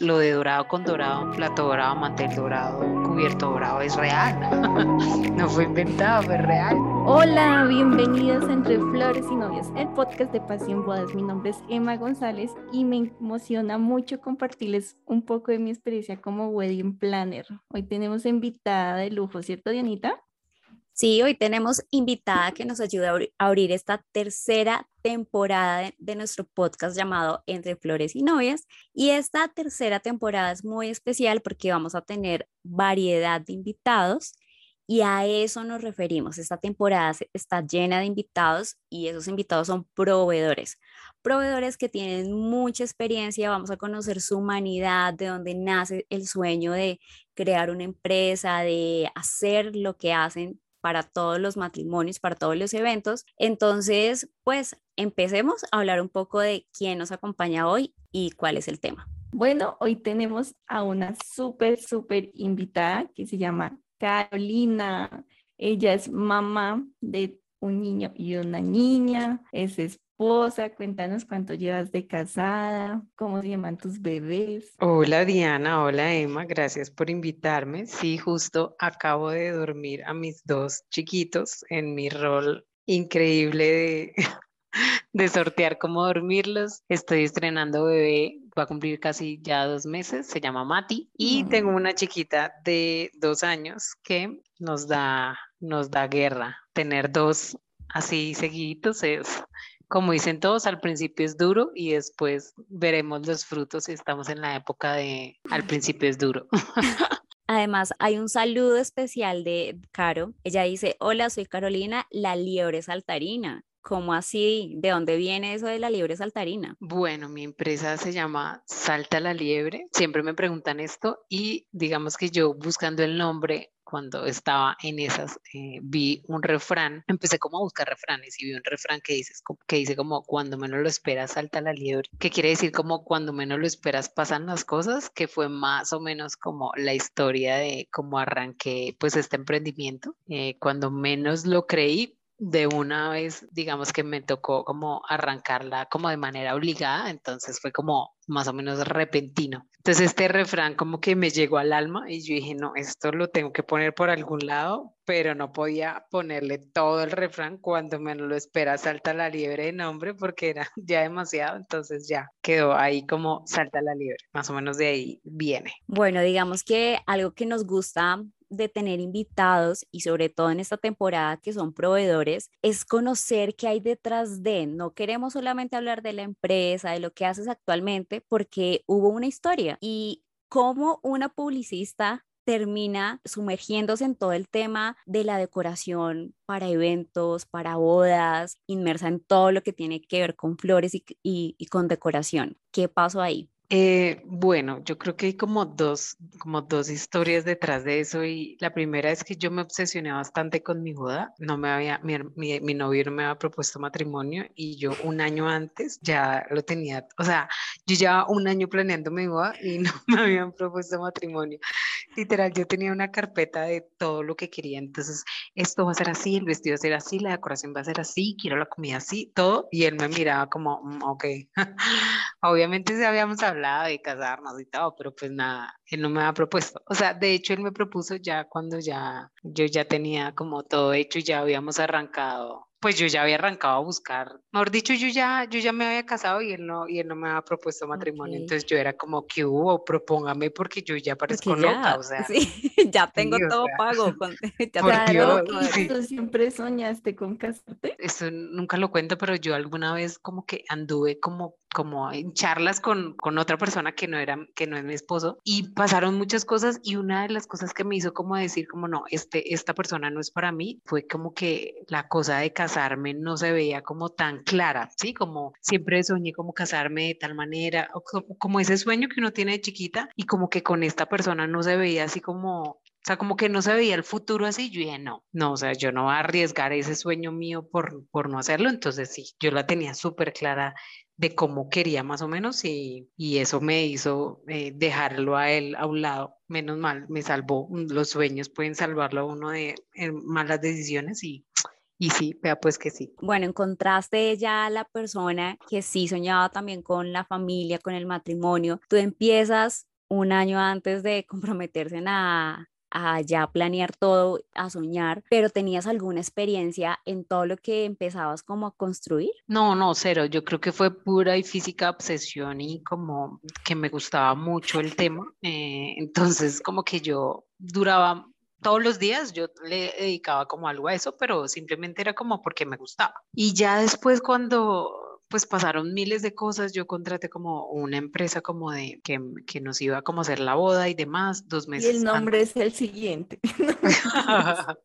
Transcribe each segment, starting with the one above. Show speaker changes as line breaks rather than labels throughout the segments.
lo de dorado con dorado, plato dorado, mantel dorado, cubierto dorado es real. no fue inventado, fue real.
Hola, bienvenidos a Entre Flores y Novios, el podcast de Pasión Bodas. Mi nombre es Emma González y me emociona mucho compartirles un poco de mi experiencia como wedding planner. Hoy tenemos invitada de lujo, ¿cierto, Dianita?
Sí, hoy tenemos invitada que nos ayuda a abrir esta tercera temporada de, nuestro podcast llamado Entre Flores y Novias. Y esta tercera temporada es muy especial porque vamos a tener variedad de invitados y a eso nos referimos. Esta temporada está llena de invitados y esos invitados son proveedores. Proveedores que tienen mucha experiencia, vamos a conocer su humanidad, de dónde nace el sueño de crear una empresa, de hacer lo que hacen para todos los matrimonios, para todos los eventos. Entonces, pues empecemos a hablar un poco de quién nos acompaña hoy y cuál es el tema.
Bueno, hoy tenemos a una súper, súper invitada que se llama Carolina. Ella es mamá de un niño y una niña, es Cuéntanos cuánto llevas de casada, cómo se llaman tus bebés.
Hola Diana, hola Emma, gracias por invitarme. Sí, justo acabo de dormir a mis dos chiquitos en mi rol increíble de, de sortear cómo dormirlos. Estoy estrenando bebé, va a cumplir casi ya dos meses, se llama Mati y tengo una chiquita de dos años que nos da, nos da guerra. Tener dos así seguiditos es como dicen todos, al principio es duro y después veremos los frutos si estamos en la época de al principio es duro.
Además, hay un saludo especial de Caro. Ella dice, hola, soy Carolina, la liebre saltarina. ¿Cómo así? ¿De dónde viene eso de la liebre saltarina?
Bueno, mi empresa se llama Salta la Liebre. Siempre me preguntan esto y digamos que yo buscando el nombre cuando estaba en esas, eh, vi un refrán, empecé como a buscar refranes y vi un refrán que, dice, que dice como cuando menos lo esperas salta la liebre, que quiere decir como cuando menos lo esperas pasan las cosas, que fue más o menos como la historia de cómo arranqué pues este emprendimiento. Eh, cuando menos lo creí, de una vez, digamos que me tocó como arrancarla como de manera obligada, entonces fue como más o menos repentino. Entonces este refrán como que me llegó al alma y yo dije, no, esto lo tengo que poner por algún lado, pero no podía ponerle todo el refrán cuando menos lo espera salta la liebre de nombre porque era ya demasiado, entonces ya quedó ahí como salta la liebre, más o menos de ahí viene.
Bueno, digamos que algo que nos gusta de tener invitados y sobre todo en esta temporada que son proveedores es conocer qué hay detrás de. No queremos solamente hablar de la empresa, de lo que haces actualmente, porque hubo una historia y cómo una publicista termina sumergiéndose en todo el tema de la decoración para eventos, para bodas, inmersa en todo lo que tiene que ver con flores y, y con decoración. ¿Qué pasó ahí?
Eh, bueno, yo creo que hay como dos, como dos historias detrás de eso y la primera es que yo me obsesioné bastante con mi boda, no me había, mi, mi, novio no me había propuesto matrimonio y yo un año antes ya lo tenía, o sea, yo ya un año planeando mi boda y no me habían propuesto matrimonio. Literal, yo tenía una carpeta de todo lo que quería, entonces esto va a ser así, el vestido va a ser así, la decoración va a ser así, quiero la comida así, todo, y él me miraba como, mm, ok, obviamente se habíamos hablado de casarnos y todo, pero pues nada, él no me ha propuesto. O sea, de hecho él me propuso ya cuando ya yo ya tenía como todo hecho y ya habíamos arrancado pues yo ya había arrancado a buscar, mejor dicho, yo ya, yo ya me había casado y él no, y él no me había propuesto matrimonio, entonces yo era como, que hubo? Propóngame porque yo ya parezco loca, o sea.
Sí, ya tengo todo pago. Con,
ya ¿Tú siempre soñaste con casarte?
Eso nunca lo cuento, pero yo alguna vez como que anduve como como en charlas con, con otra persona que no era, que no es mi esposo y pasaron muchas cosas y una de las cosas que me hizo como decir como no, este, esta persona no es para mí, fue como que la cosa de casarme no se veía como tan clara, ¿sí? Como siempre soñé como casarme de tal manera, o como, ese sueño que uno tiene de chiquita y como que con esta persona no se veía así como, o sea, como que no se veía el futuro así. Yo dije, no, no, o sea, yo no voy a arriesgar ese sueño mío por, por no hacerlo. Entonces, sí, yo la tenía súper clara de cómo quería más o menos y, y eso me hizo eh, dejarlo a él a un lado. Menos mal, me salvó. Los sueños pueden salvarlo a uno de malas decisiones y y sí, vea pues que sí.
Bueno, encontraste ya la persona que sí soñaba también con la familia, con el matrimonio. Tú empiezas un año antes de comprometerse a, a ya planear todo, a soñar, pero ¿tenías alguna experiencia en todo lo que empezabas como a construir?
No, no, cero. Yo creo que fue pura y física obsesión y como que me gustaba mucho el tema. Eh, entonces, como que yo duraba todos los días yo le dedicaba como algo a eso, pero simplemente era como porque me gustaba. Y ya después cuando pues pasaron miles de cosas. Yo contraté como una empresa como de que, que nos iba como a hacer la boda y demás, dos meses.
Y el nombre es el siguiente.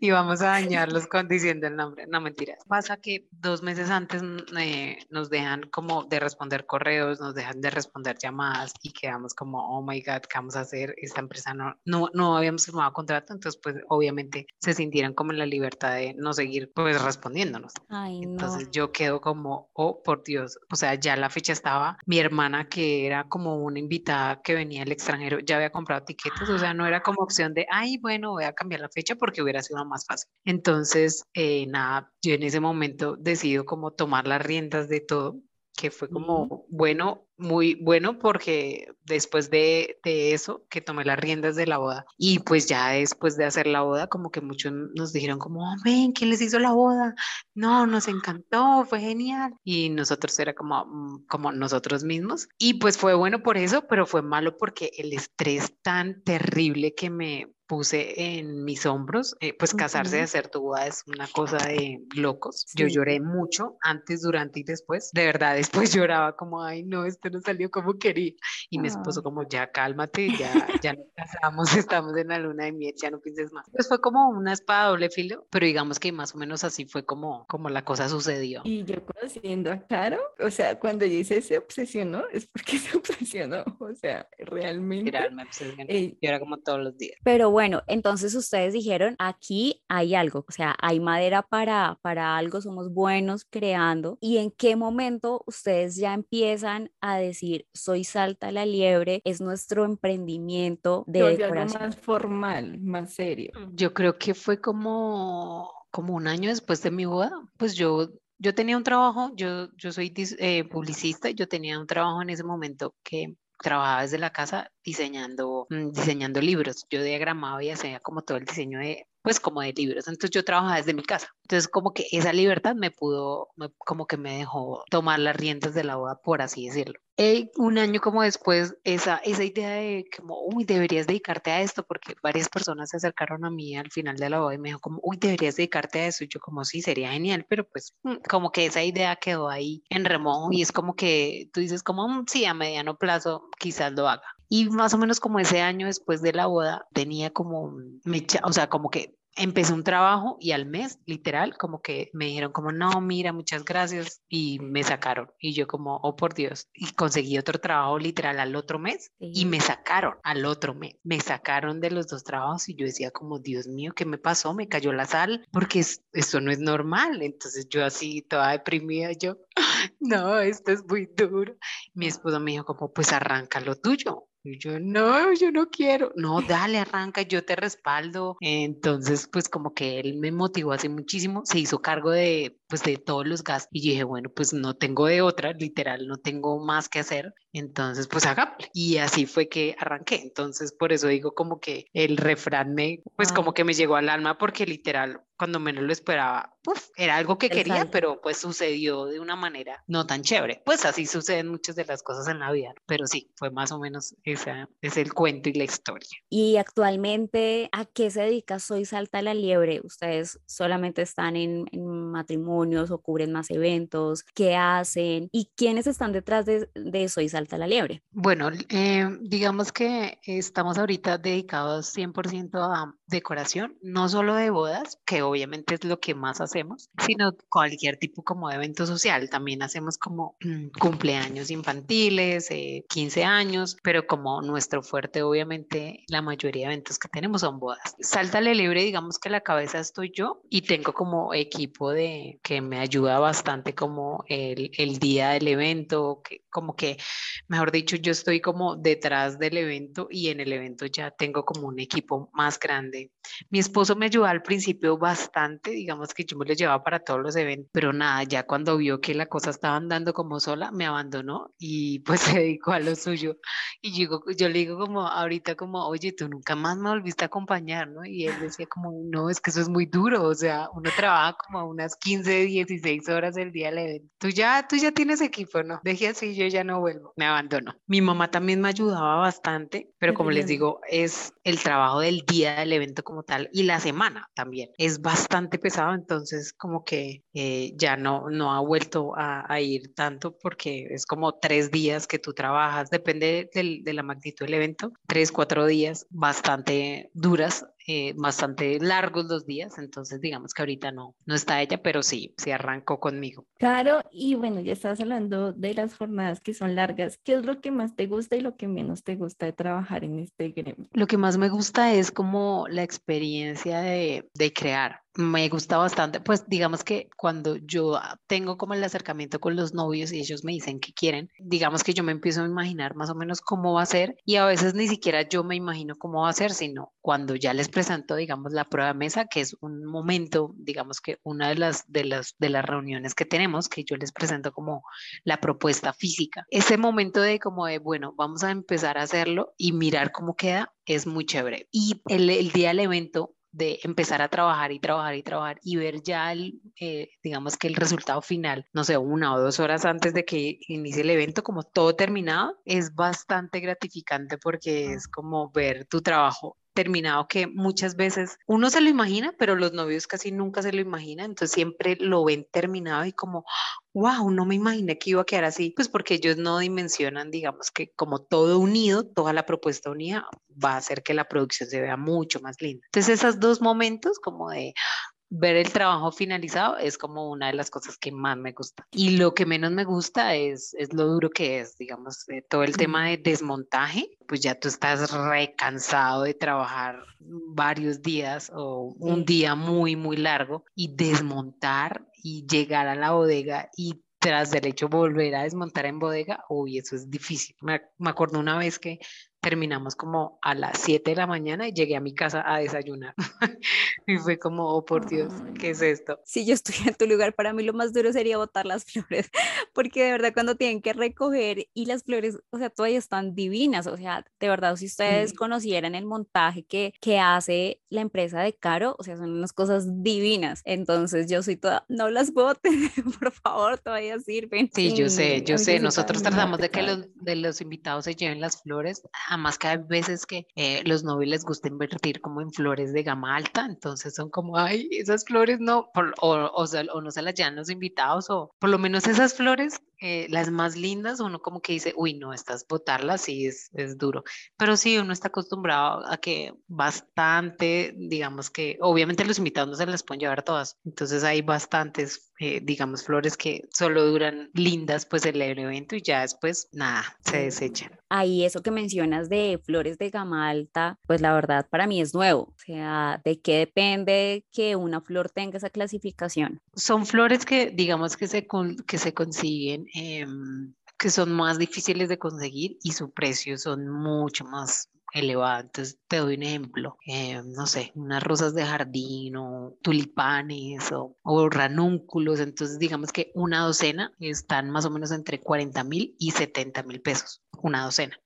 y vamos a dañarlos con diciendo el nombre. No, mentiras. Pasa que dos meses antes eh, nos dejan como de responder correos, nos dejan de responder llamadas y quedamos como, oh my God, ¿qué vamos a hacer? Esta empresa no, no, no habíamos firmado contrato, entonces pues obviamente se sintieron como en la libertad de no seguir pues respondiéndonos.
Ay,
entonces yo quedo como, oh, por Dios, o sea, ya la fecha estaba, mi hermana que era como una invitada que venía del extranjero, ya había comprado tiquetes, o sea, no era como opción de, ay, bueno, voy a cambiar la fecha porque hubiera sido más fácil. Entonces, eh, nada, yo en ese momento decido como tomar las riendas de todo que fue como bueno, muy bueno porque después de, de, eso que tomé las riendas de la boda y pues ya después de hacer la boda como que muchos nos dijeron como, oh, ven, ¿quién les hizo la boda? No, nos encantó, fue genial. Y nosotros era como, mm, como nosotros mismos. Y pues fue bueno por eso, pero fue malo porque el estrés tan terrible que me puse en mis hombros, eh, pues casarse de hacer tu boda es una cosa de locos. Sí. Yo lloré mucho antes, durante y después. De verdad, después lloraba como, ay, no, esto no salió como quería. Y mi esposo como, ya cálmate, ya, ya nos casamos, estamos en la luna de miel, ya no pienses más. Pues fue como una espada doble filo, pero digamos que más o menos así fue como, como la cosa sucedió.
Y yo conociendo a Caro, o sea, cuando dice se obsesionó, es porque se obsesionó, o sea, realmente.
Literal, me obsesionó. Eh, y era como todos los días.
Pero bueno, bueno, entonces ustedes dijeron, aquí hay algo, o sea, hay madera para, para algo, somos buenos creando. ¿Y en qué momento ustedes ya empiezan a decir, soy Salta la Liebre, es nuestro emprendimiento de decoración?
Algo más formal, más serio.
Yo creo que fue como, como un año después de mi boda, pues yo yo tenía un trabajo, yo, yo soy eh, publicista, yo tenía un trabajo en ese momento que trabajaba desde la casa diseñando, mm, diseñando libros. Yo diagramaba y hacía como todo el diseño de, pues como de libros. Entonces yo trabajaba desde mi casa. Entonces como que esa libertad me pudo, me, como que me dejó tomar las riendas de la boda, por así decirlo. Eh, un año como después, esa, esa idea de como, uy, deberías dedicarte a esto, porque varias personas se acercaron a mí al final de la boda y me dijo como, uy, deberías dedicarte a eso. Y yo como, sí, sería genial, pero pues mm, como que esa idea quedó ahí en remojo y es como que tú dices como, mm, sí, a mediano plazo quizás lo haga. Y más o menos como ese año después de la boda tenía como, mecha, o sea, como que empecé un trabajo y al mes, literal, como que me dijeron como, no, mira, muchas gracias y me sacaron. Y yo como, oh, por Dios. Y conseguí otro trabajo literal al otro mes sí. y me sacaron al otro mes. Me sacaron de los dos trabajos y yo decía como, Dios mío, ¿qué me pasó? Me cayó la sal porque es, eso no es normal. Entonces yo así toda deprimida, yo, no, esto es muy duro. Mi esposo me dijo como, pues arranca lo tuyo. Y yo, no, yo no quiero. No, dale, arranca, yo te respaldo. Entonces, pues como que él me motivó hace muchísimo, se hizo cargo de, pues de todos los gastos. Y dije, bueno, pues no tengo de otra, literal, no tengo más que hacer. Entonces, pues hagámosle. Y así fue que arranqué. Entonces, por eso digo como que el refrán me, pues como que me llegó al alma porque literal, cuando menos lo esperaba, uf, era algo que quería, Exacto. pero pues sucedió de una manera no tan chévere. Pues así suceden muchas de las cosas en la vida, pero sí, fue más o menos esa es el cuento y la historia.
Y actualmente, ¿a qué se dedica Soy Salta la Liebre? ¿Ustedes solamente están en, en matrimonios o cubren más eventos? ¿Qué hacen? ¿Y quiénes están detrás de, de Soy Salta la Liebre?
Bueno, eh, digamos que estamos ahorita dedicados 100% a decoración, no solo de bodas, que obviamente es lo que más hacemos, sino cualquier tipo como de evento social. También hacemos como cumpleaños infantiles, eh, 15 años, pero como nuestro fuerte, obviamente, la mayoría de eventos que tenemos son bodas. Sáltale libre, digamos que la cabeza estoy yo y tengo como equipo de que me ayuda bastante como el, el día del evento, que como que mejor dicho, yo estoy como detrás del evento y en el evento ya tengo como un equipo más grande. Mi esposo me ayudó al principio bastante, digamos que yo me lo llevaba para todos los eventos, pero nada, ya cuando vio que la cosa estaba andando como sola, me abandonó y pues se dedicó a lo suyo. Y yo, yo le digo como ahorita como, oye, tú nunca más me volviste a acompañar, ¿no? Y él decía como, no, es que eso es muy duro, o sea, uno trabaja como unas 15, 16 horas el día del evento. Tú ya, tú ya tienes equipo, ¿no? Deje así, yo ya no vuelvo, me abandono. Mi mamá también me ayudaba bastante, pero como les digo, es el trabajo del día del evento como tal y la semana también. Es bastante pesado, entonces como que eh, ya no, no ha vuelto a, a, ir tanto porque es como tres días que tú trabajas, depende de la magnitud del evento, tres, cuatro días bastante duras eh, bastante largos los días, entonces digamos que ahorita no, no está ella, pero sí, se arrancó conmigo.
Claro, y bueno, ya estás hablando de las jornadas que son largas. ¿Qué es lo que más te gusta y lo que menos te gusta de trabajar en este gremio?
Lo que más me gusta es como la experiencia de, de crear me gusta bastante, pues digamos que cuando yo tengo como el acercamiento con los novios y ellos me dicen que quieren, digamos que yo me empiezo a imaginar más o menos cómo va a ser y a veces ni siquiera yo me imagino cómo va a ser, sino cuando ya les presento, digamos, la prueba de mesa, que es un momento, digamos que una de las, de las, de las reuniones que tenemos, que yo les presento como la propuesta física. Ese momento de como de, bueno, vamos a empezar a hacerlo y mirar cómo queda, es muy chévere. Y el, el día del evento de empezar a trabajar y trabajar y trabajar y ver ya, el, eh, digamos que el resultado final, no sé, una o dos horas antes de que inicie el evento, como todo terminado, es bastante gratificante porque es como ver tu trabajo terminado que muchas veces uno se lo imagina, pero los novios casi nunca se lo imaginan, entonces siempre lo ven terminado y como, wow, no me imaginé que iba a quedar así, pues porque ellos no dimensionan, digamos que como todo unido, toda la propuesta unida va a hacer que la producción se vea mucho más linda. Entonces esos dos momentos como de, ver el trabajo finalizado es como una de las cosas que más me gusta. Y lo que menos me gusta es, es lo duro que es, digamos, eh, todo el tema de desmontaje, pues ya tú estás recansado de trabajar varios días o un día muy, muy largo y desmontar y llegar a la bodega y tras del hecho volver a desmontar en bodega, uy, eso es difícil. Me, me acuerdo una vez que terminamos como a las 7 de la mañana y llegué a mi casa a desayunar. y fue como, oh por Dios, ¿qué es esto?
Si yo estuviera en tu lugar, para mí lo más duro sería botar las flores, porque de verdad cuando tienen que recoger y las flores, o sea, todavía están divinas, o sea, de verdad, si ustedes conocieran el montaje que, que hace la empresa de Caro, o sea, son unas cosas divinas. Entonces yo soy toda, no las boten, por favor, todavía sirven.
Sí, yo sé, yo sé, nosotros tratamos de que los, de los invitados se lleven las flores además que hay veces que eh, los novios les gusta invertir como en flores de gama alta, entonces son como, ay, esas flores no, o, o, no se las llevan los invitados, o por lo menos esas flores, eh, las más lindas, uno como que dice, uy, no, estas botarlas sí es, es duro, pero sí, uno está acostumbrado a que bastante, digamos que, obviamente los invitados no se las pueden llevar todas, entonces hay bastantes, eh, digamos, flores que solo duran lindas pues el evento y ya después, nada, se desechan.
Ahí eso que mencionas de flores de gama alta, pues la verdad para mí es nuevo. O sea, ¿de qué depende que una flor tenga esa clasificación?
Son flores que digamos que se, que se consiguen. Em, que son más difíciles de conseguir y su precio son mucho más elevado. Entonces te doy un ejemplo, em, no sé, unas rosas de jardín o tulipanes o, o, ranúnculos. Entonces digamos que una docena están más o menos entre 40 mil y 70 mil pesos, una docena.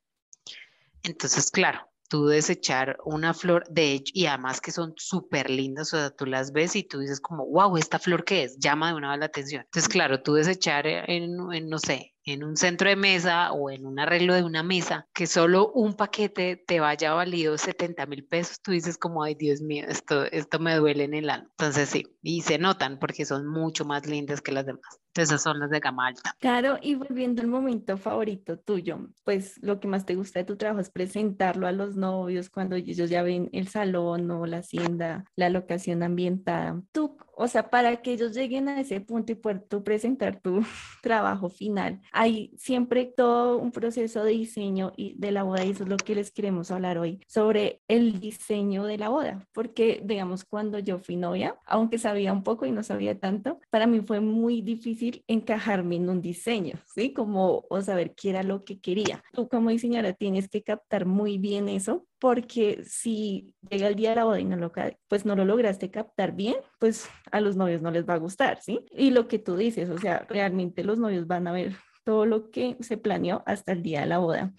Entonces, claro, tú desechar una flor, de hecho, y además que son súper lindas, o sea, tú las ves y tú dices como, wow, ¿esta flor qué es? Llama de una vez la atención. Entonces, claro, tú desechar en no sé, en un centro de mesa o en un arreglo de una mesa, que solo un paquete te vaya valido 70 mil pesos, tú dices como, ay Dios mío, esto, esto me duele en el alma. Entonces sí, y se notan porque son mucho más lindas que las demás. Entonces son las de gama alta.
Claro, y volviendo al momento favorito tuyo, pues lo que más te gusta de tu trabajo es presentarlo a los novios cuando ellos ya ven el salón o la hacienda, la locación ambientada. ¿Tú o sea, para que ellos lleguen a ese punto y puedan tú presentar tu trabajo final, hay siempre todo un proceso de diseño y de la boda y eso es lo que les queremos hablar hoy sobre el diseño de la boda, porque digamos cuando yo fui novia, aunque sabía un poco y no sabía tanto, para mí fue muy difícil encajarme en un diseño, ¿sí? Como o saber qué era lo que quería. Tú como diseñadora tienes que captar muy bien eso porque si llega el día de la boda y no lo, pues no lo lograste captar bien, pues a los novios no les va a gustar, ¿sí? Y lo que tú dices, o sea, realmente los novios van a ver todo lo que se planeó hasta el día de la boda.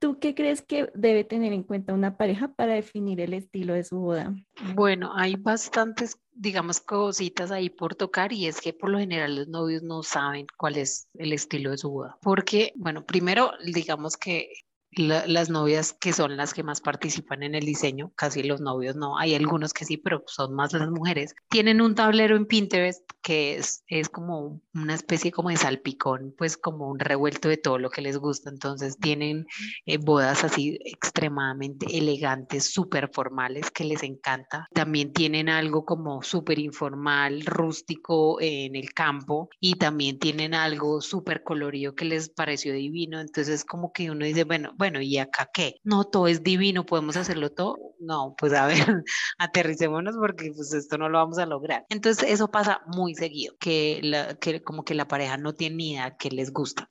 ¿Tú qué crees que debe tener en cuenta una pareja para definir el estilo de su boda?
Bueno, hay bastantes, digamos, cositas ahí por tocar y es que por lo general los novios no saben cuál es el estilo de su boda. Porque, bueno, primero, digamos que las novias que son las que más participan en el diseño, casi los novios no, hay algunos que sí, pero son más las mujeres, tienen un tablero en Pinterest que es, es como una especie como de salpicón, pues como un revuelto de todo lo que les gusta, entonces tienen eh, bodas así extremadamente elegantes, súper formales, que les encanta, también tienen algo como súper informal, rústico en el campo y también tienen algo súper colorido que les pareció divino, entonces como que uno dice, bueno, bueno, ¿y acá qué? No, todo es divino, podemos hacerlo todo. No, pues a ver, aterricémonos porque pues esto no lo vamos a lograr. Entonces eso pasa muy seguido, que, la, que como que la pareja no tiene ni idea que les gusta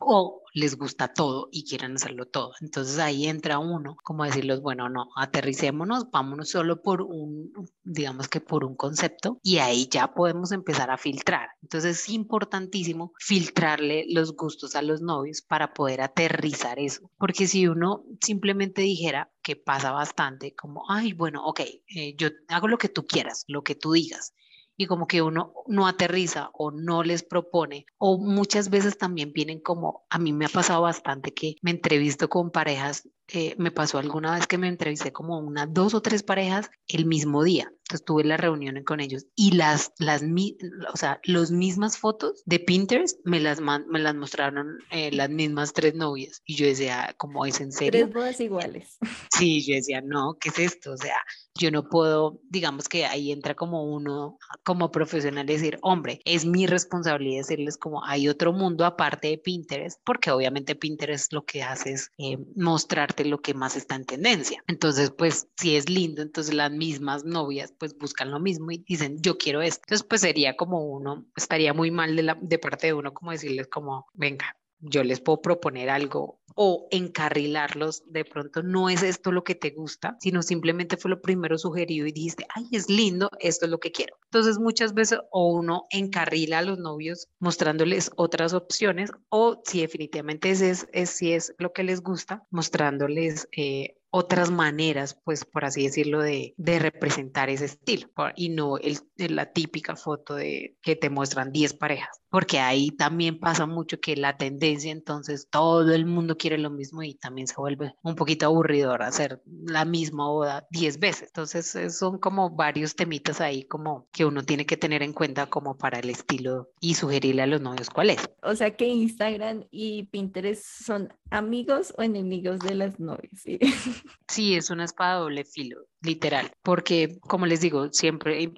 les gusta todo y quieren hacerlo todo. Entonces ahí entra uno, como decirles, bueno, no, aterricémonos, vámonos solo por un, digamos que por un concepto y ahí ya podemos empezar a filtrar. Entonces es importantísimo filtrarle los gustos a los novios para poder aterrizar eso, porque si uno simplemente dijera, que pasa bastante, como, ay, bueno, ok, eh, yo hago lo que tú quieras, lo que tú digas, y como que uno no aterriza o no les propone o muchas veces también vienen como a mí me ha pasado bastante que me entrevisto con parejas eh, me pasó alguna vez que me entrevisté como unas dos o tres parejas el mismo día. Entonces tuve la reunión con ellos y las, las, o sea, las mismas fotos de Pinterest me las, me las mostraron eh, las mismas tres novias. Y yo decía, ¿cómo es en serio?
Tres bodas iguales.
Sí, yo decía, no, ¿qué es esto? O sea, yo no puedo, digamos que ahí entra como uno, como profesional, decir, hombre, es mi responsabilidad decirles como hay otro mundo aparte de Pinterest, porque obviamente Pinterest lo que hace es eh, mostrarte lo que más está en tendencia. Entonces, pues, si es lindo, entonces las mismas novias pues buscan lo mismo y dicen, yo quiero esto. Entonces, pues sería como uno, estaría muy mal de, la, de parte de uno como decirles como, venga, yo les puedo proponer algo o encarrilarlos, de pronto no es esto lo que te gusta, sino simplemente fue lo primero sugerido y dijiste, ay, es lindo, esto es lo que quiero. Entonces muchas veces o uno encarrila a los novios mostrándoles otras opciones o si definitivamente es, es, si es lo que les gusta, mostrándoles eh, otras maneras, pues por así decirlo, de, de representar ese estilo y no el, la típica foto de que te muestran 10 parejas, porque ahí también pasa mucho que la tendencia, entonces todo el mundo quiere lo mismo y también se vuelve un poquito aburridor hacer la misma boda 10 veces. Entonces son como varios temitas ahí como que uno tiene que tener en cuenta como para el estilo y sugerirle a los novios cuál es.
O sea que Instagram y Pinterest son amigos o enemigos de las novias. ¿sí?
Es una espada doble filo, literal, porque como les digo, siempre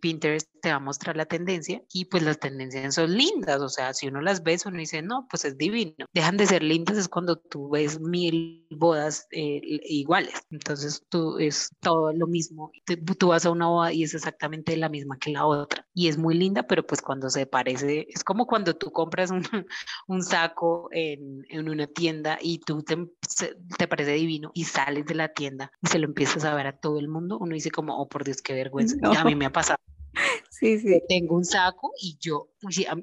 Pinterest te va a mostrar la tendencia y pues las tendencias son lindas, o sea, si uno las ve, uno dice, no, pues es divino. Dejan de ser lindas es cuando tú ves mil bodas eh, iguales, entonces tú es todo lo mismo, tú vas a una boda y es exactamente la misma que la otra y es muy linda, pero pues cuando se parece, es como cuando tú compras un, un saco en, en, una tienda y tú te, te parece divino y sales de la tienda y se lo empiezas a ver a todo el mundo, uno dice como, oh por Dios, qué vergüenza. a mí me ha pasado.
Sí, sí.
Tengo un saco y yo,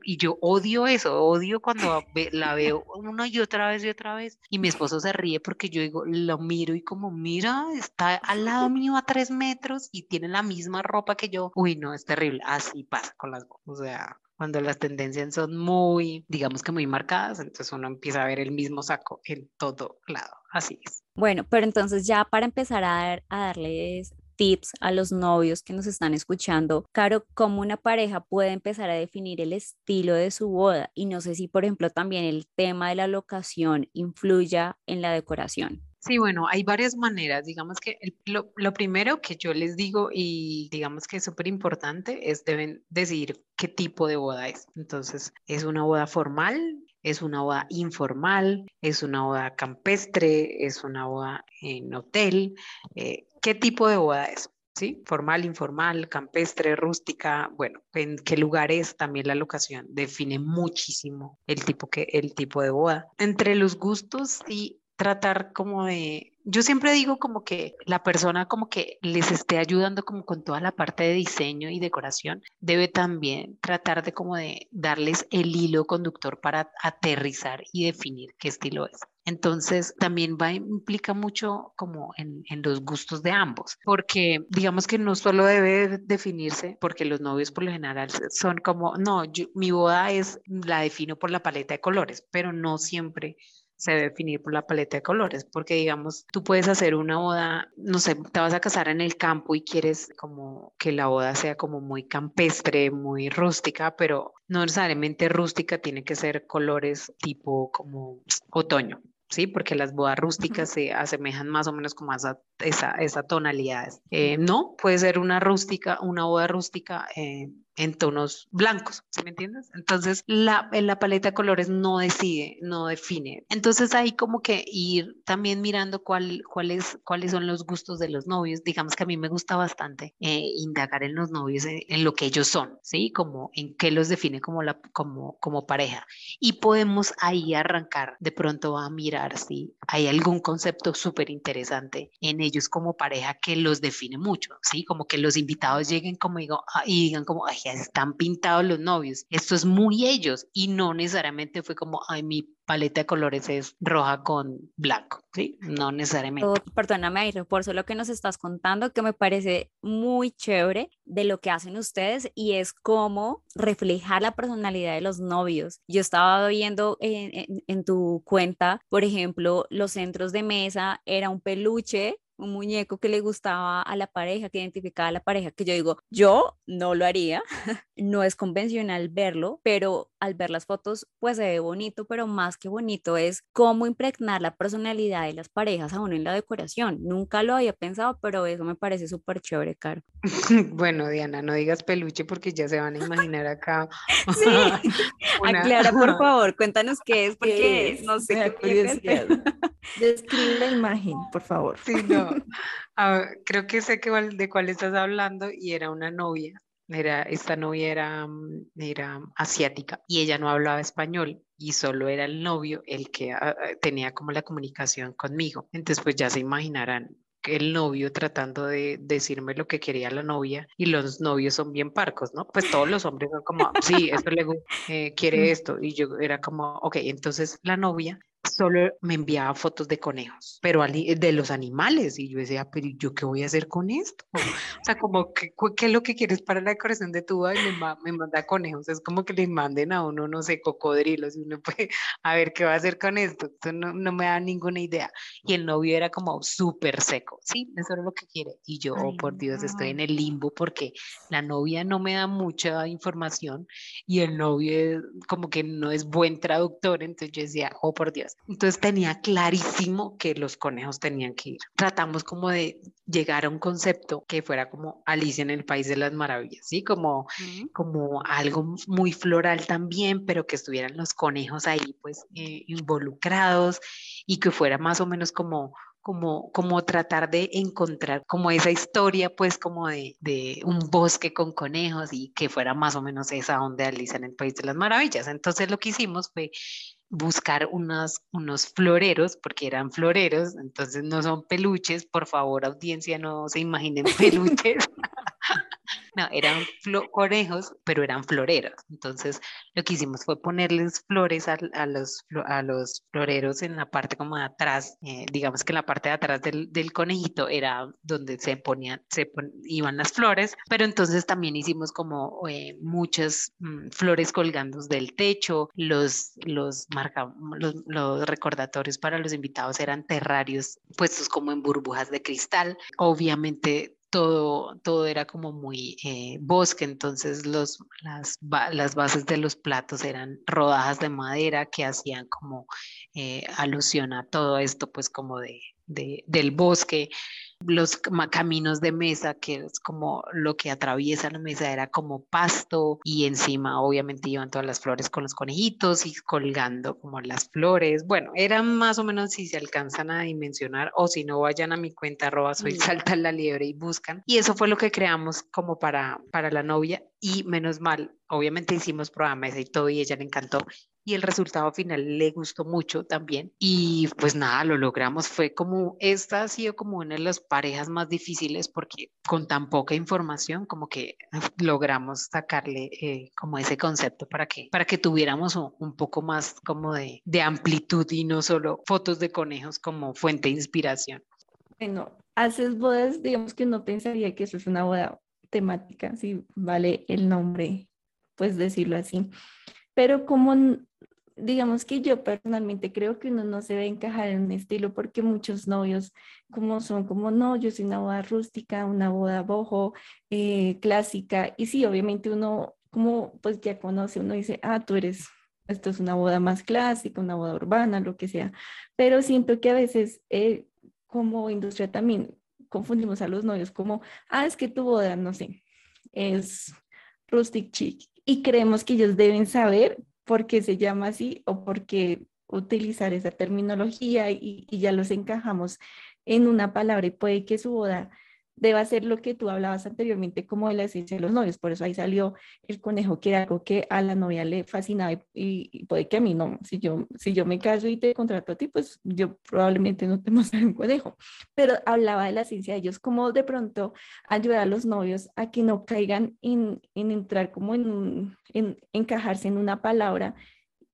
y yo odio eso, odio cuando la veo una y otra vez y otra vez. Y mi esposo se ríe porque yo digo, lo miro y como, mira, está al lado mío a tres metros y tiene la misma ropa que yo. Uy, no, es terrible. Así pasa con las, o sea, cuando las tendencias son muy, digamos que muy marcadas, entonces uno empieza a ver el mismo saco en todo lado. Así es.
Bueno, pero entonces ya para empezar a, dar, a darles tips a los novios que nos están escuchando, Caro, cómo una pareja puede empezar a definir el estilo de su boda y no sé si, por ejemplo, también el tema de la locación influya en la decoración.
Sí, bueno, hay varias maneras. Digamos que lo, primero que yo les digo y digamos que es súper importante es deben decidir qué tipo de boda es. Entonces, ¿es una boda formal? ¿Es una boda informal? ¿Es una boda campestre? ¿Es una boda en hotel? Eh, ¿Qué tipo de boda es? ¿sí? Formal, informal, campestre, rústica, bueno, en qué lugares también la locación define muchísimo el tipo, que, el tipo de boda. Entre los gustos y tratar como de, yo siempre digo como que la persona como que les esté ayudando como con toda la parte de diseño y decoración, debe también tratar de como de darles el hilo conductor para aterrizar y definir qué estilo es. Entonces, también va, implica mucho como en, en, los gustos de ambos, porque digamos que no solo debe definirse, porque los novios por lo general son como, no, mi boda es, la defino por la paleta de colores, pero no siempre se debe definir por la paleta de colores, porque digamos, tú puedes hacer una boda, no sé, te vas a casar en el campo y quieres como que la boda sea como muy campestre, muy rústica, pero no necesariamente rústica, tiene que ser colores tipo como otoño. ¿sí? Porque las bodas rústicas se asemejan más o menos como a esa, esa, esa tonalidad. Eh, no, puede ser una rústica, una boda rústica eh, en tonos blancos, ¿sí me entiendes? Entonces, la, la paleta de colores no decide, no define. Entonces, ahí como que ir también mirando cuál, cuáles, cuáles son los gustos de los novios. Digamos que a mí me gusta bastante eh, indagar en los novios, en, en, lo que ellos son, ¿sí? Como en qué los define como, la, como, como pareja. Y podemos ahí arrancar de pronto a mirar si hay algún concepto súper interesante en ellos como pareja que los define mucho, ¿sí? Como que los invitados lleguen como digo, ah, y digan como, ay, están pintados los novios. Esto es muy ellos y no necesariamente fue como, ay, mi paleta de colores es roja con blanco, ¿sí? No necesariamente. Oh,
perdóname, por lo que nos estás contando, que me parece muy chévere de lo que hacen ustedes y es cómo reflejar la personalidad de los novios. Yo estaba viendo en, en tu cuenta, por ejemplo, los centros de mesa era un peluche un muñeco que le gustaba a la pareja, que identificaba a la pareja, que yo digo, yo no lo haría, no es convencional verlo, pero al ver las fotos, pues se ve bonito, pero más que bonito es cómo impregnar la personalidad de las parejas aún en la decoración. Nunca lo había pensado, pero eso me parece súper chévere, Caro.
Bueno, Diana, no digas peluche porque ya se van a imaginar acá.
sí, aclara por favor, cuéntanos qué es, porque no sé qué
Describe la imagen, por favor.
Sí, no. Ah, creo que sé que, de cuál estás hablando y era una novia. Era, esta novia era, mm, era asiática y ella no hablaba español y solo era el novio el que ah, ah, tenía como la comunicación conmigo. Entonces, pues ya se imaginarán el novio tratando de decirme lo que quería la novia y los novios son bien parcos, ¿no? Pues todos los hombres son como, sí, esto le eh, quiere esto y yo era como, ok, entonces la novia solo me enviaba fotos de conejos, pero de los animales. Y yo decía, pero ¿yo qué voy a hacer con esto? O sea, como, ¿qué, qué es lo que quieres para la decoración de tu boda? Y me, manda conejos. Es como que le manden a uno, no sé, cocodrilos. Y uno puede, a ver, ¿qué va a hacer con esto? Entonces no, no me da ninguna idea. Y el novio era como súper seco. Sí, eso es lo que quiere. Y yo, oh, por Dios, estoy en el limbo porque la novia no me da mucha información y el novio como que no es buen traductor. Entonces yo decía, oh, por Dios. Entonces tenía clarísimo que los conejos tenían que ir. Tratamos como de llegar a un concepto que fuera como Alicia en el País de las Maravillas, ¿sí? Como, como algo muy floral también, pero que estuvieran los conejos ahí pues eh, involucrados y que fuera más o menos como como, como tratar de encontrar como esa historia, pues como de, de, un bosque con conejos y que fuera más o menos esa onda de Alicia en el País de las Maravillas. Entonces lo que hicimos fue buscar unos, unos floreros, porque eran floreros, entonces no son peluches, por favor audiencia, no se imaginen peluches. No, eran conejos, pero eran floreros. Entonces, lo que hicimos fue ponerles flores a, los, a los floreros en la parte como de atrás. Eh, digamos que en la parte de atrás del, del conejito era donde se ponían, se iban las flores, pero entonces también hicimos como eh, muchas mm, flores colgando del techo. Los, los, marca, los recordatorios para los invitados eran terrarios puestos como en burbujas de cristal. Obviamente todo, todo era como muy eh, bosque, entonces los, las, las, bases de los platos eran rodajas de madera que hacían como eh, alusión a todo esto, pues como de, del bosque, los caminos de mesa, que es como lo que atraviesa la mesa, era como pasto y encima obviamente iban todas las flores con los conejitos y colgando como las flores. Bueno, eran más o menos si se alcanzan a dimensionar o si no vayan a mi cuenta arroba soy salta la liebre y buscan. Y eso fue lo que creamos como para, para la novia y menos mal, obviamente hicimos programa y todo y ella le encantó y el resultado final le gustó mucho también. Y pues nada, lo logramos. Fue como, esta ha sido como una de las parejas más difíciles porque con tan poca información como que logramos sacarle eh, como ese concepto para que, para que tuviéramos un, poco más como de, de amplitud y no solo fotos de conejos como fuente de inspiración.
Bueno, haces bodas, digamos que no pensaría que eso es una boda temática, si vale el nombre, pues decirlo así. Pero como digamos que yo personalmente creo que uno no se debe encajar en un estilo porque muchos novios como son como no, yo soy una boda rústica, una boda bojo, eh, clásica y sí, obviamente uno como pues ya conoce, uno dice, ah, tú eres, esto es una boda más clásica, una boda urbana, lo que sea, pero siento que a veces eh, como industria también confundimos a los novios como, ah, es que tu boda, no sé, es rustic chic y creemos que ellos deben saber por qué se llama así o por qué utilizar esa terminología y, ya los encajamos en una palabra y puede que su boda deba ser lo que tú hablabas anteriormente como de la esencia de los novios. Por eso ahí salió el conejo, que era algo que a la novia le fascinaba y, puede que a mí no. Si yo, si yo me caso y te contrato a ti, pues yo probablemente no te mostraré un conejo. Pero hablaba de la esencia de ellos, como de pronto ayudar a los novios a que no caigan en, en entrar como en, en encajarse en una palabra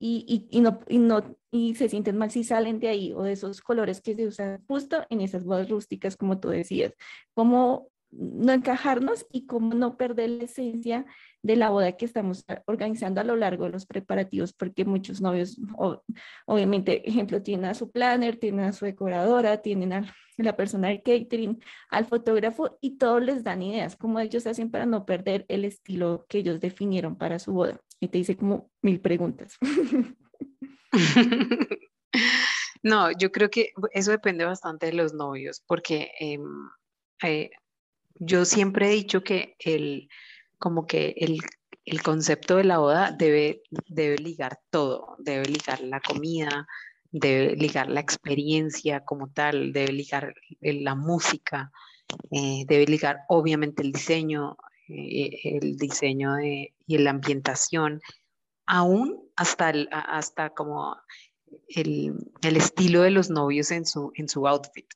y, y, no, y, no, y se sienten mal si salen de ahí o de esos colores que se usan justo en esas bodas rústicas, como tú decías, cómo no encajarnos y cómo no perder la esencia de la boda que estamos organizando a lo largo de los preparativos, porque muchos novios, obviamente, ejemplo, tienen a su planner, tienen a su decoradora, tienen a la persona del catering, al fotógrafo y todos les dan ideas, cómo ellos hacen para no perder el estilo que ellos definieron para su boda y te hice como mil preguntas.
No, yo creo que eso depende bastante de los novios, porque em, eh, yo siempre he dicho que el, como que el, el, concepto de la boda debe, debe ligar todo, debe ligar la comida, debe ligar la experiencia como tal, debe ligar la música, eh, debe ligar obviamente el diseño, eh, el diseño de, y la ambientación, aún hasta, hasta como el, el, estilo de los novios en su, en su outfit.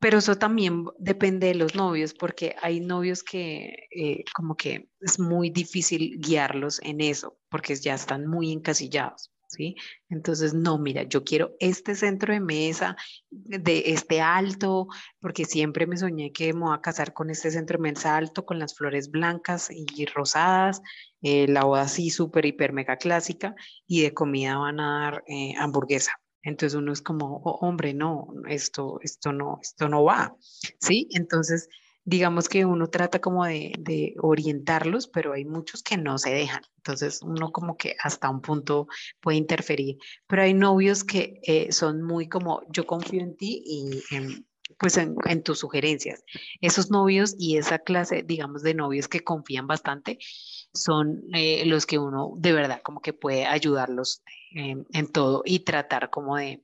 Pero eso también depende de los novios, porque hay novios que eh, como que es muy difícil guiarlos en eso, porque ya están muy encasillados. ¿Sí? Entonces, no, mira, yo quiero este centro de mesa de este alto, porque siempre me soñé que me voy a casar con este centro de mesa alto, con las flores blancas y rosadas, eh, la boda así súper, hiper, mega clásica, y de comida van a dar eh, hamburguesa. Entonces uno es como, oh, hombre, no, esto, esto no, esto no va, ¿sí? Entonces, digamos que uno trata como de, orientarlos, pero hay muchos que no se dejan. Entonces uno como que hasta un punto puede interferir. Pero hay novios que eh, son muy como, yo confío en ti y en, pues en, tus sugerencias. Esos novios y esa clase, digamos, de novios que confían bastante son eh, los que uno de verdad como que puede ayudarlos en todo y tratar como de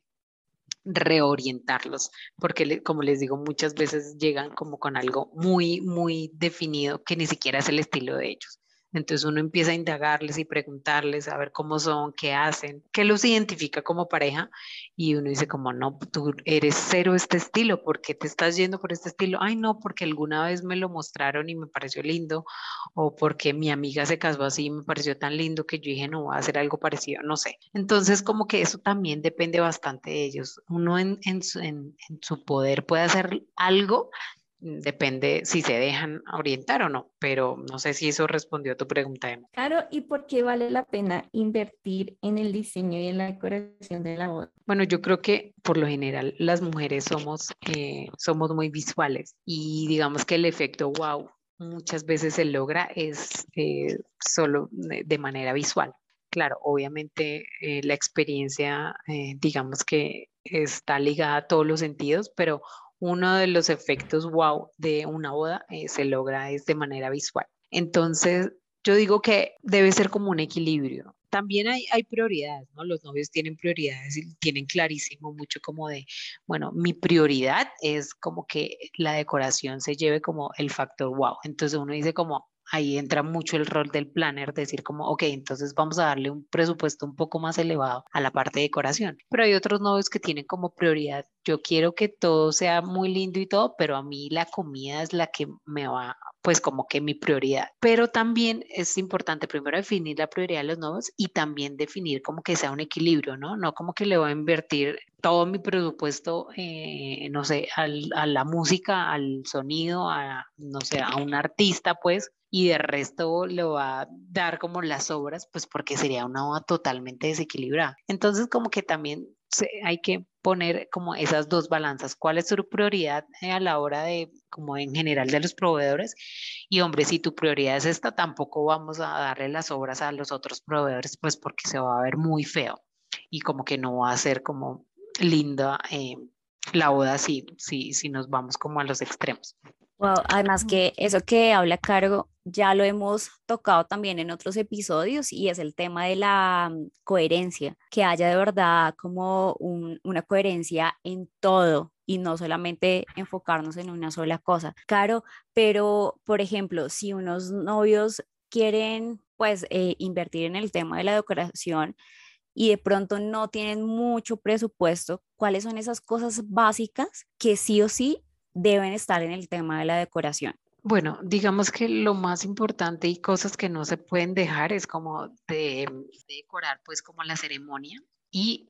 reorientarlos, porque como les digo, muchas veces llegan como con algo muy, muy definido que ni siquiera es el estilo de ellos. Entonces uno empieza a indagarles y preguntarles a ver cómo son, qué hacen, qué los identifica como pareja y uno dice como, no, tú eres cero este estilo, ¿por qué te estás yendo por este estilo? Ay, no, porque alguna vez me lo mostraron y me pareció lindo o porque mi amiga se casó así y me pareció tan lindo que yo dije, no, voy a hacer algo parecido, no sé. Entonces como que eso también depende bastante de ellos. Uno en, en, su poder puede hacer algo depende si se dejan orientar o no, pero no sé si eso respondió a tu pregunta, Emma.
Claro, ¿y por qué vale la pena invertir en el diseño y en la decoración de la boda?
Bueno, yo creo que por lo general las mujeres somos, eh, somos muy visuales y digamos que el efecto wow muchas veces se logra es eh, solo de, manera visual. Claro, obviamente eh, la experiencia, digamos que está ligada a todos los sentidos, pero uno de los efectos wow de una boda eh, se logra es de manera visual. Entonces, yo digo que debe ser como un equilibrio. También hay, prioridades. Los novios tienen prioridades y tienen clarísimo mucho como de, bueno, mi prioridad es como que la decoración se lleve como el factor wow. Entonces uno dice como, ahí entra mucho el rol del planner, decir como, ok, entonces vamos a darle un presupuesto un poco más elevado a la parte de decoración. Pero hay otros novios que tienen como prioridad, yo quiero que todo sea muy lindo y todo, pero a mí la comida es la que me va pues como que mi prioridad. Pero también es importante primero definir la prioridad de los novios y también definir como que sea un equilibrio, ¿no? No como que le voy a invertir todo mi presupuesto, eh, no sé, a la música, al sonido, a, no sé, a un artista, pues, y de resto le va a dar como las obras, pues porque sería una boda totalmente desequilibrada. Entonces, como que también hay que poner como esas dos balanzas, cuál es tu prioridad eh, a la hora de, como en general de los proveedores, y hombre, si tu prioridad es esta, tampoco vamos a darle las obras a los otros proveedores, pues porque se va a ver muy feo y como que no va a ser como linda eh, la boda si, si, si nos vamos como a los extremos.
Wow, además que eso que habla Cargo ya lo hemos tocado también en otros episodios y es el tema de la mm, coherencia, que haya de verdad como una coherencia en todo y no solamente enfocarnos en una sola cosa. Caro, pero por ejemplo, si unos novios quieren pues eh, invertir en el tema de la decoración, y de pronto no tienen mucho presupuesto, ¿cuáles son esas cosas básicas que sí o sí deben estar en el tema de la decoración?
Bueno, digamos que lo más importante y cosas que no se pueden dejar es como de, decorar pues como la ceremonia y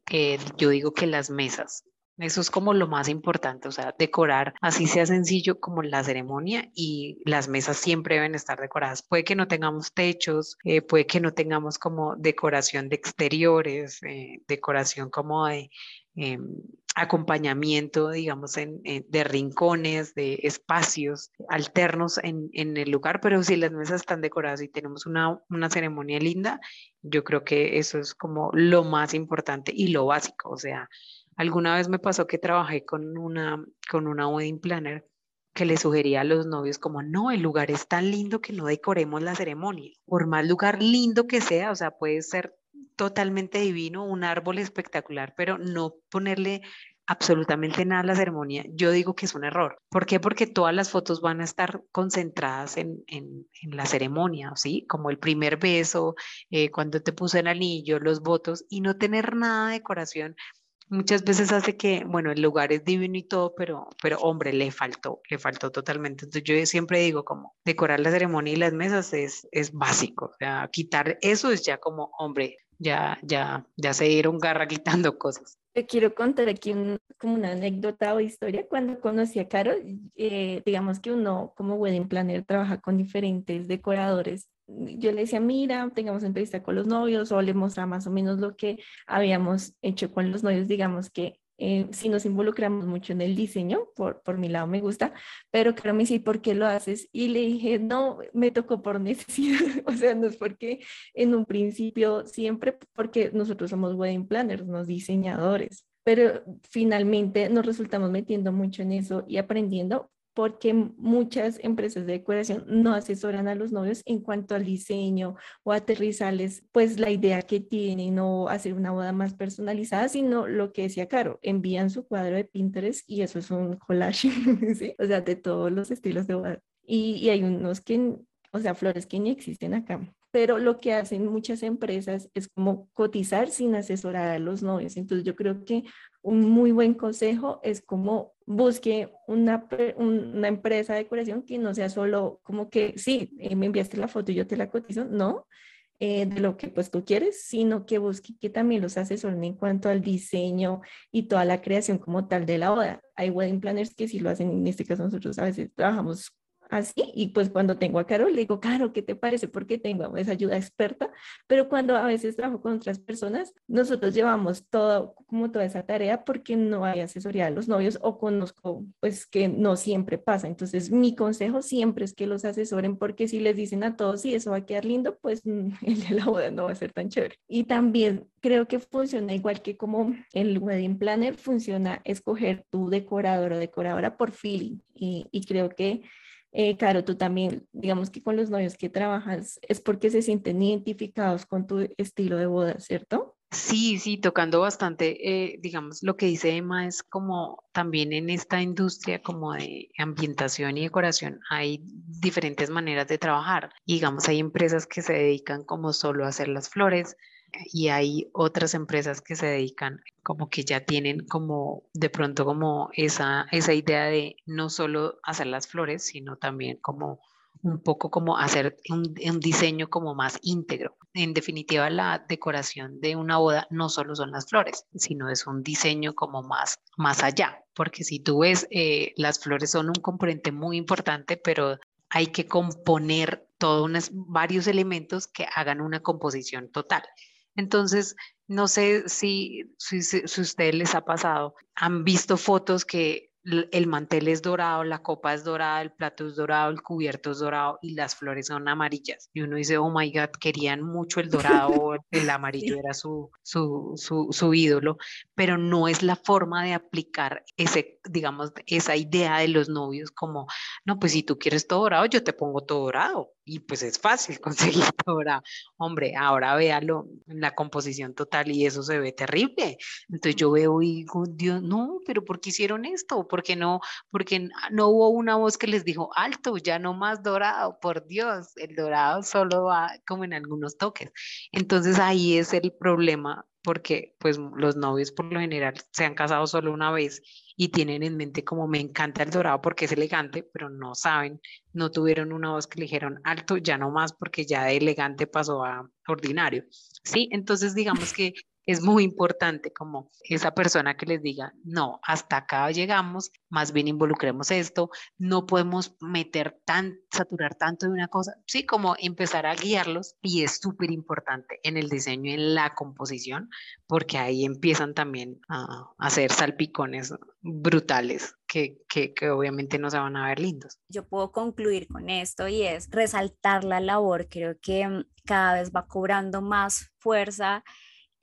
yo digo que las mesas. Eso es como lo más importante, o sea, decorar así sea sencillo como la ceremonia y las mesas siempre deben estar decoradas. Puede que no tengamos techos, eh, puede que no tengamos como decoración de exteriores, eh, decoración como de em, acompañamiento, digamos, de rincones, de espacios alternos en, en, el lugar, pero si las mesas están decoradas y tenemos una, una ceremonia linda, yo creo que eso es como lo más importante y lo básico, o sea, Alguna vez me pasó que trabajé con una, con una wedding planner que le sugería a los novios como, no, el lugar es tan lindo que no decoremos la ceremonia. Por más lugar lindo que sea, o sea, puede ser totalmente divino, un árbol espectacular, pero no ponerle absolutamente nada a la ceremonia, yo digo que es un error. ¿Por qué? Porque todas las fotos van a estar concentradas en, en, en la ceremonia, ¿sí? Como el primer beso, eh, cuando te puse el anillo, los votos, y no tener nada de decoración muchas veces hace que, bueno, el lugar es divino y todo, pero, pero hombre, le faltó, le faltó totalmente. Entonces yo siempre digo como decorar la ceremonia y las mesas es, es básico, o sea, quitar eso es ya como, hombre, ya, ya, ya se dieron garra quitando cosas.
Yo quiero contar aquí como una anécdota o historia. Cuando conocí a Caro, eh, digamos que uno como wedding planner trabaja con diferentes decoradores yo le decía, mira, tengamos entrevista con los novios o le mostraba más o menos lo que habíamos hecho con los novios, digamos que eh, si nos involucramos mucho en el diseño, por, por mi lado me gusta, pero claro, me dice, ¿por qué lo haces? Y le dije, no, me tocó por necesidad, o sea, no es porque en un principio siempre, porque nosotros somos wedding planners, no diseñadores, pero finalmente nos resultamos metiendo mucho en eso y aprendiendo porque muchas empresas de decoración no asesoran a los novios en cuanto al diseño o aterrizarles pues la idea que tienen o hacer una boda más personalizada, sino lo que decía Caro, envían su cuadro de Pinterest y eso es un collage, ¿sí? o sea, de todos los estilos de boda. Y, y hay unos que, o sea, flores que ni existen acá pero lo que hacen muchas empresas es como cotizar sin asesorar a los novios. Entonces yo creo que un muy buen consejo es como busque una, una empresa de decoración que no sea solo como que, sí, eh, me enviaste la foto y yo te la cotizo, no, eh, de lo que pues tú quieres, sino que busque que también los asesoren en cuanto al diseño y toda la creación como tal de la boda. Hay wedding planners que sí lo hacen, en este caso nosotros a veces trabajamos así y pues cuando tengo a Caro le digo, Caro, ¿qué te parece? Porque tengo esa ayuda experta, pero cuando a veces trabajo con otras personas, nosotros llevamos todo, como toda esa tarea porque no hay asesoría a los novios o conozco pues que no siempre pasa. Entonces mi consejo siempre es que los asesoren porque si les dicen a todos, sí, eso va a quedar lindo, pues el de la boda no va a ser tan chévere. Y también creo que funciona igual que como el wedding planner, funciona escoger tu decorador o decoradora por feeling. Y, y creo que eh, claro, tú también, digamos que con los novios que trabajas es porque se sienten identificados con tu estilo de boda, ¿cierto?
Sí, sí, tocando bastante, eh, digamos, lo que dice Emma es como también en esta industria como de ambientación y decoración hay diferentes maneras de trabajar. digamos, hay empresas que se dedican como solo a hacer las flores, y hay otras empresas que se dedican como que ya tienen como de pronto como esa, esa idea de no solo hacer las flores, sino también como un poco como hacer un, un, diseño como más íntegro. En definitiva, la decoración de una boda no solo son las flores, sino es un diseño como más, más allá, porque si tú ves, eh, las flores son un componente muy importante, pero hay que componer todos varios elementos que hagan una composición total. Entonces, no sé si, si, si, a ustedes les ha pasado, han visto fotos que el mantel es dorado, la copa es dorada, el plato es dorado, el cubierto es dorado y las flores son amarillas. Y uno dice, oh my God, querían mucho el dorado, el amarillo era su, su, su, su, ídolo, pero no es la forma de aplicar ese, digamos, esa idea de los novios como, no, pues si tú quieres todo dorado, yo te pongo todo dorado. Y pues es fácil conseguir todo dorado. Hombre, ahora véalo la composición total y eso se ve terrible. Entonces yo veo y digo, Dios, no, pero ¿por qué hicieron esto? Porque no, porque no hubo una voz que les dijo, alto, ya no más dorado, por Dios, el dorado solo va como en algunos toques. Entonces ahí es el problema, porque pues los novios por lo general se han casado solo una vez y tienen en mente como me encanta el dorado porque es elegante, pero no saben, no tuvieron una voz que le dijeron alto, ya no más porque ya de elegante pasó a ordinario. Sí, entonces digamos que es muy importante como esa persona que les diga, no, hasta acá llegamos, más bien involucremos esto, no podemos meter tan, saturar tanto de una cosa, sí, como empezar a guiarlos y es súper importante en el diseño, en la composición, porque ahí empiezan también a hacer salpicones brutales que, que, que, obviamente no se van a ver lindos.
Yo puedo concluir con esto y es resaltar la labor, creo que cada vez va cobrando más fuerza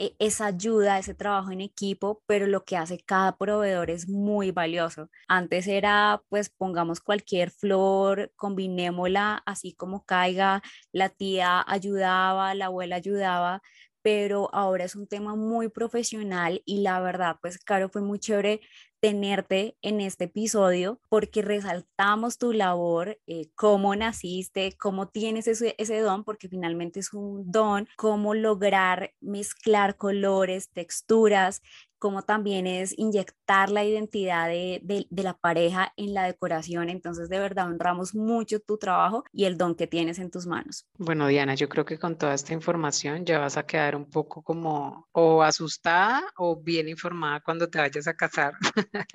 e, esa ayuda, ese trabajo en equipo, pero lo que hace cada proveedor es muy valioso. Antes era, pues pongamos cualquier flor, combinémosla así como caiga, la tía ayudaba, la abuela ayudaba, pero ahora es un tema muy profesional y la verdad, pues Caro, fue muy chévere tenerte en este episodio porque resaltamos tu labor, eh, cómo naciste, cómo tienes ese, ese don, porque finalmente es un don, cómo lograr mezclar colores, texturas como también es inyectar la identidad de, de, la pareja en la decoración. Entonces, de verdad, honramos mucho tu trabajo y el don que tienes en tus manos.
Bueno, Diana, yo creo que con toda esta información ya vas a quedar un poco como o asustada o bien informada cuando te vayas a casar.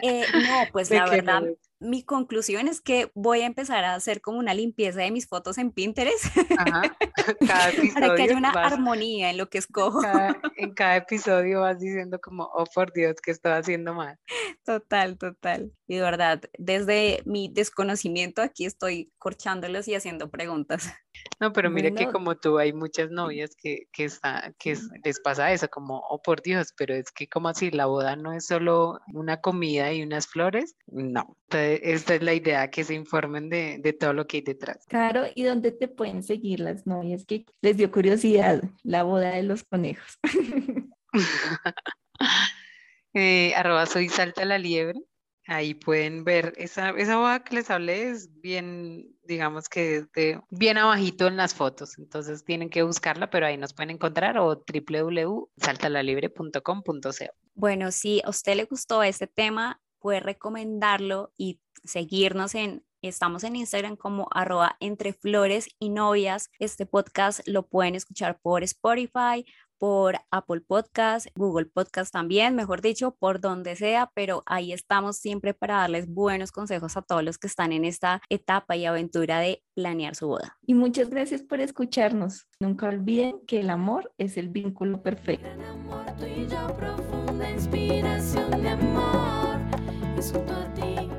Eh, no, pues la verdad, mi conclusión es que voy a empezar a hacer como una limpieza de mis fotos en Pinterest para que haya una armonía en lo que escojo.
en cada episodio vas diciendo como, oh por Dios, que estoy haciendo mal.
Total, total. Y de verdad, desde mi desconocimiento aquí estoy corchándolos y haciendo preguntas.
No, pero mire que como tú hay muchas novias que, que, está, que les pasa eso, como, oh por Dios, pero es que como así, la boda no es solo una comida y unas flores. No, esta es la idea, que se informen de, de todo lo que hay detrás.
Claro, ¿y dónde te pueden seguir las novias que les dio curiosidad la boda de los conejos?
eh, arroba soy Salta la Liebre. Ahí pueden ver esa, esa boda que les hablé es bien, digamos que de, bien abajito en las fotos, entonces tienen que buscarla, pero ahí nos pueden encontrar o www.saltalalibre.com.co.
Bueno, si a usted le gustó este tema, puede recomendarlo y seguirnos en Estamos en Instagram como arroba entre flores y novias. Este podcast lo pueden escuchar por Spotify, por Apple Podcast, Google Podcast también, mejor dicho, por donde sea, pero ahí estamos siempre para darles buenos consejos a todos los que están en esta etapa y aventura de planear su boda.
Y muchas gracias por escucharnos. Nunca olviden que el amor es el vínculo perfecto. inspiración de amor, a ti.